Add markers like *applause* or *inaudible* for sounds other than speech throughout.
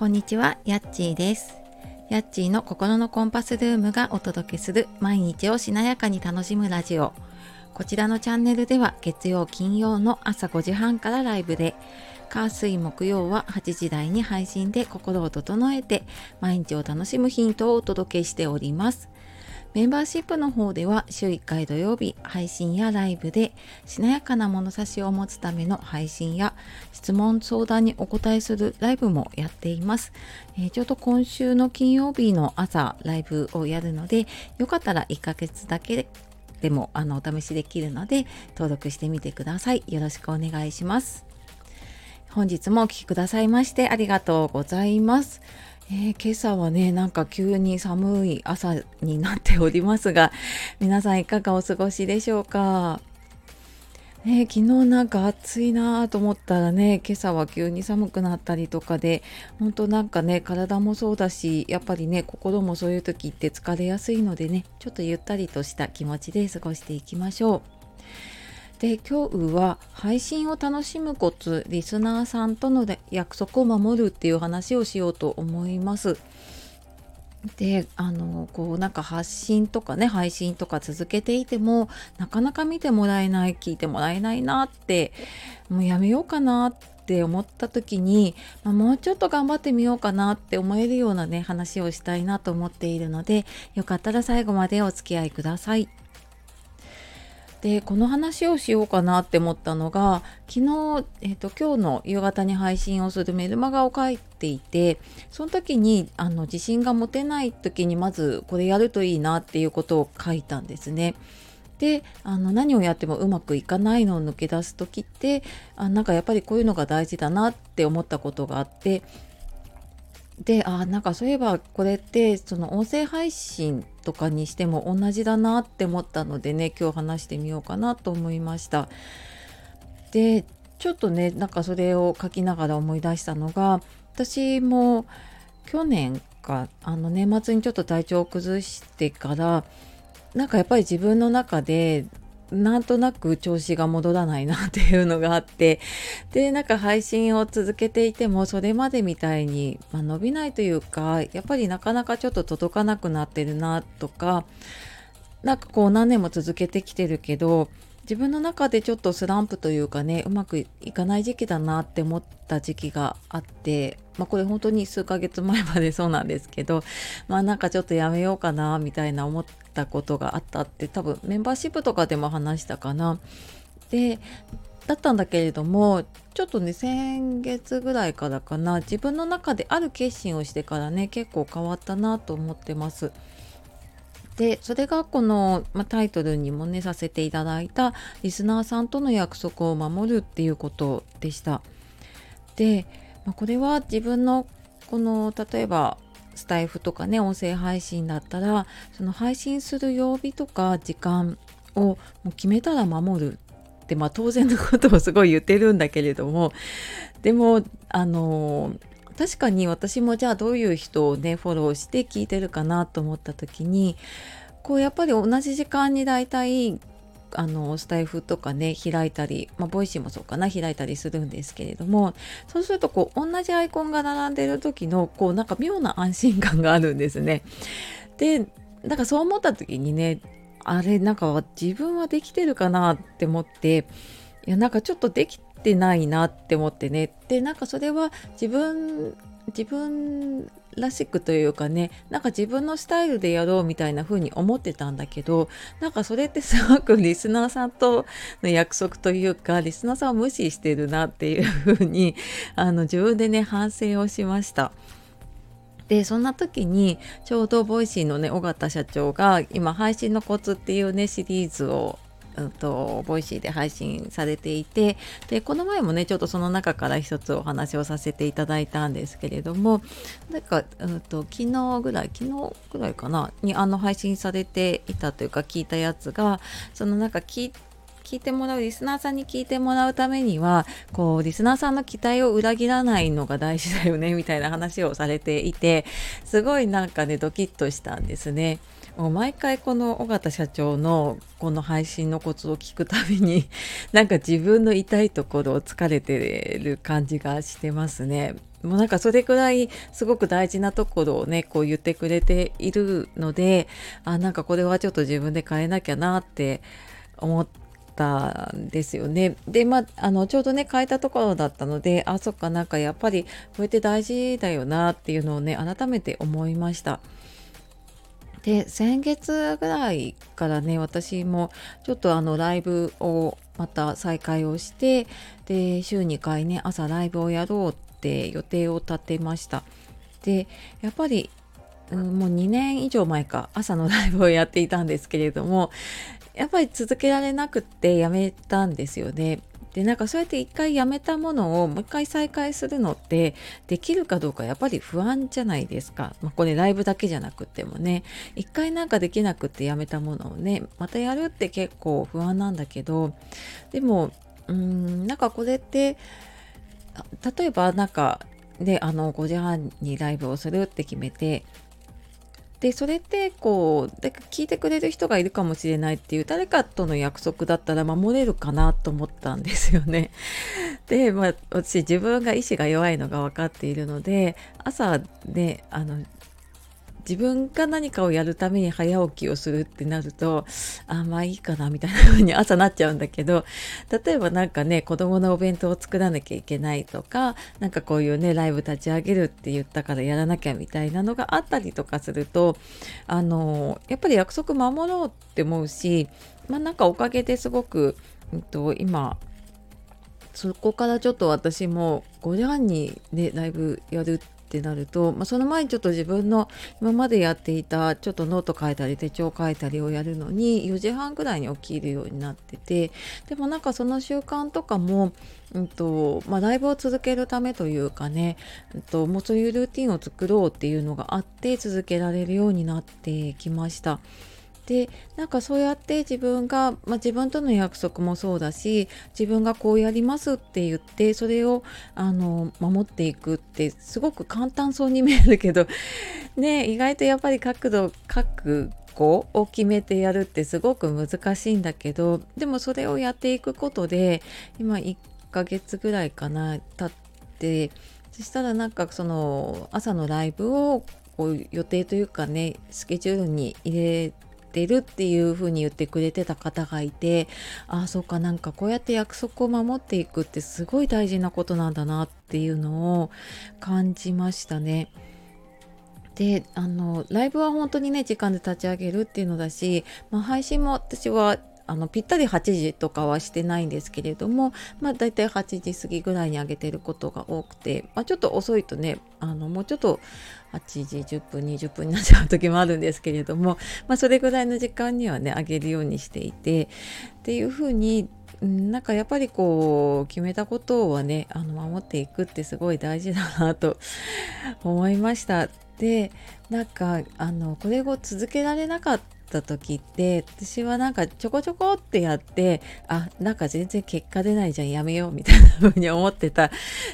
こんにちは、やっちーです。やっちーの心のコンパスルームがお届けする毎日をしなやかに楽しむラジオ。こちらのチャンネルでは月曜金曜の朝5時半からライブで、火水木曜は8時台に配信で心を整えて毎日を楽しむヒントをお届けしております。メンバーシップの方では週1回土曜日配信やライブでしなやかな物差しを持つための配信や質問相談にお答えするライブもやっています、えー、ちょうど今週の金曜日の朝ライブをやるのでよかったら1ヶ月だけでもあのお試しできるので登録してみてください。よろしくお願いします。本日もお聴きくださいましてありがとうございます。えー、今朝はね、なんか急に寒い朝になっておりますが、*laughs* 皆さんいかがお過ごしでしょうか？ね、昨日なんか暑いなと思ったらね、今朝は急に寒くなったりとかで、本当なんかね、体もそうだし、やっぱりね、心もそういう時って疲れやすいのでね、ちょっとゆったりとした気持ちで過ごしていきましょう。で今日は配信を楽しむコツリスナーさんとの約束を守るっていう話をしようと思います。であのこうなんか発信とかね配信とか続けていてもなかなか見てもらえない聞いてもらえないなってもうやめようかなって思った時に、まあ、もうちょっと頑張ってみようかなって思えるようなね話をしたいなと思っているのでよかったら最後までお付き合いください。でこの話をしようかなって思ったのが昨日、えーと、今日の夕方に配信をするメルマガを書いていてその時にあの自信が持てない時にまずこれやるといいなっていうことを書いたんですね。であの何をやってもうまくいかないのを抜け出す時ってあなんかやっぱりこういうのが大事だなって思ったことがあってであなんかそういえばこれってその音声配信とかにしても同じだなって思ったのでね今日話してみようかなと思いました。でちょっとねなんかそれを書きながら思い出したのが私も去年かあの年末にちょっと体調を崩してからなんかやっぱり自分の中でなんとなく調子が戻らないなっていうのがあってでなんか配信を続けていてもそれまでみたいに、まあ、伸びないというかやっぱりなかなかちょっと届かなくなってるなとかなんかこう何年も続けてきてるけど自分の中でちょっとスランプというかねうまくいかない時期だなって思った時期があってまあこれ本当に数ヶ月前までそうなんですけど *laughs* まあなんかちょっとやめようかなみたいな思ったことがあったって多分メンバーシップとかでも話したかな。でだったんだけれどもちょっとね先月ぐらいからかな自分の中である決心をしてからね結構変わったなと思ってます。でそれがこの、まタイトルにもねさせていただいたリスナーさんとの約束を守るっていうことでした。で、まあ、これは自分のこの例えばスタエフとかね音声配信だったらその配信する曜日とか時間をもう決めたら守るってまあ当然のことをすごい言ってるんだけれどもでもあの確かに私もじゃあどういう人をねフォローして聞いてるかなと思った時にこうやっぱり同じ時間にだいたいあのスタエフとかね開いたり、まあ、ボイシーもそうかな開いたりするんですけれどもそうするとこう同じアイコンが並んでる時のこうなんか妙な安心感があるんですね。でだかそう思った時にねあれなんか自分はできてるかなって思っていやなんかちょっとできてないなって思ってねでなんかそれは自分自分らしくというかねなんか自分のスタイルでやろうみたいな風に思ってたんだけどなんかそれってすごくリスナーさんとの約束というかリスナーさんを無視してるなっていう風に *laughs* あに自分でね反省をしました。でそんな時にちょうどボイシーのね緒方社長が今配信のコツっていうねシリーズをうんと、ボイシーで配信されていてでこの前もねちょっとその中から一つお話をさせていただいたんですけれどもなんか、うんと、昨日ぐらい昨日ぐらいかなにあの配信されていたというか聞いたやつがそのなんか聞い聞いてもらうリスナーさんに聞いてもらうためにはこうリスナーさんの期待を裏切らないのが大事だよねみたいな話をされていてすごいなんかねドキッとしたんですね。もう毎回この尾形社長のこの配信のコツを聞くたびに *laughs* なんか自分の痛いところを疲れてる感じがしてますね。もうなんかそれくらいすごく大事なところをねこう言ってくれているのであなんかこれはちょっと自分で変えなきゃなって思ったんですよね。でまああのちょうどね変えたところだったのであそっかなんかやっぱりこうやって大事だよなっていうのをね改めて思いました。で先月ぐらいからね私もちょっとあのライブをまた再開をしてで週2回ね朝ライブをやろうって予定を立てました。でやっぱり、うん、もう2年以上前か朝のライブをやっていたんですけれどもやっぱり続けられなくってやめたんですよね。でなんかそうやって一回やめたものをもう一回再開するのってできるかどうかやっぱり不安じゃないですか、まあ、これライブだけじゃなくてもね。一回なんかできなくってやめたものをねまたやるって結構不安なんだけど。でもうんなんかこれって例えばなんかであの5時半にライブをするって決めてでそれってこうで聞いてくれる人がいるかもしれないっていう誰かとの約束だったら守れるかなと思ったんですよね。*laughs* で、まあ、私自分が意志が弱いのが分かっているので朝ねあの自分が何かをやるために早起きをするってなるとあまあいいかなみたいな風に *laughs* 朝なっちゃうんだけど例えばなんかね子供のお弁当を作らなきゃいけないとか何かこういうねライブ立ち上げるって言ったからやらなきゃみたいなのがあったりとかするとあのやっぱり約束守ろうって思うしまあなんかおかげですごく、うんと、今そこからちょっと私も5時半にねライブやるってなると、まあ、その前にちょっと自分の今までやっていたちょっとノート書いたり手帳書いたりをやるのに4時半ぐらいに起きるようになっててでもなんかその習慣とかも、うんとまあ、ライブを続けるためというかね、うんと、もうそういうルーティンを作ろうっていうのがあって続けられるようになってきました。でなんかそうやって自分が、まあ、自分との約束もそうだし自分がこうやりますって言ってそれをあの守っていくってすごく簡単そうに見えるけど *laughs* ね意外とやっぱり角度覚悟を決めてやるってすごく難しいんだけどでもそれをやっていくことで今1ヶ月ぐらいかな経ってそしたらなんかその朝のライブをこう予定というかねスケジュールに入れてってるっていう風に言ってくれてた方がいてああそうかなんかこうやって約束を守っていくってすごい大事なことなんだなっていうのを感じましたね。であのライブは本当にね時間で立ち上げるっていうのだし、まあ、配信も私はあのぴったり8時とかはしてないんですけれども、まあ、大体8時過ぎぐらいに上げてることが多くて、まあ、ちょっと遅いとねあのもうちょっと8時10分20分になっちゃう時もあるんですけれども、まあ、それぐらいの時間にはね上げるようにしていてっていうふうになんかやっぱりこう決めたことはねあの守っていくってすごい大事だなと思いました。でなんかあのこれを続けられなかった時って私はなんかちょこちょこってやってあなんか全然結果出ないじゃんやめようみたいな風に思ってた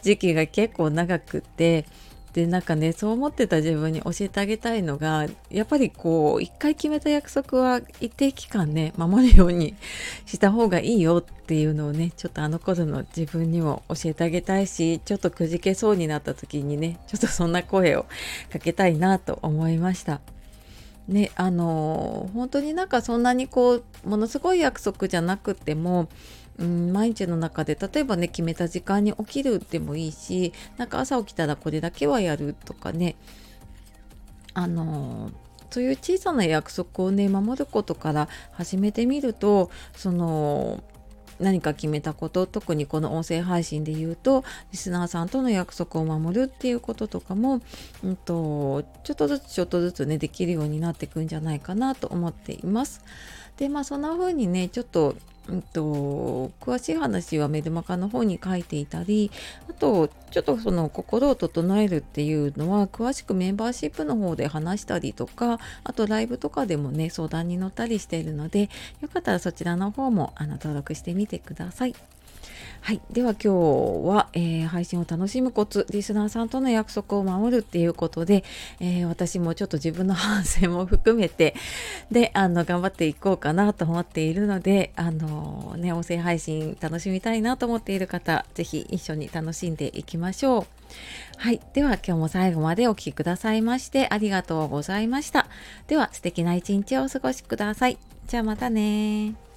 時期が結構長くってでなんかねそう思ってた自分に教えてあげたいのがやっぱりこう一回決めた約束は一定期間ね守るように *laughs* した方がいいよっていうのをねちょっとあの頃の自分にも教えてあげたいしちょっとくじけそうになった時にねちょっとそんな声をかけたいなと思いました。ねあの本当になんかそんなにこうものすごい約束じゃなくてもうん、毎日の中で例えばね決めた時間に起きるでもいいしなんか朝起きたらこれだけはやるとかねあのそういう小さな約束をね守ることから始めてみるとその何か決めたこと特にこの音声配信で言うとリスナーさんとの約束を守るっていうこととかも、うんと、ちょっとずつちょっとずつねできるようになっていくんじゃないかなと思っています。でまあそんな風にねちょっとうんと、詳しい話はメルマガの方に書いていたりあとちょっとその心を整えるっていうのは詳しくメンバーシップの方で話したりとかあとライブとかでもね相談に乗ったりしているのでよかったらそちらの方もあの登録してみてください。はい、では今日は、えー、配信を楽しむコツリスナーさんとの約束を守るっていうことで、えー、私もちょっと自分の反省も含めて *laughs* であの頑張っていこうかなと思っているのであのね音声配信楽しみたいなと思っている方是非一緒に楽しんでいきましょう。はい。では今日も最後までお聴きくださいましてありがとうございました。では素敵な一日をお過ごしください。じゃあまたね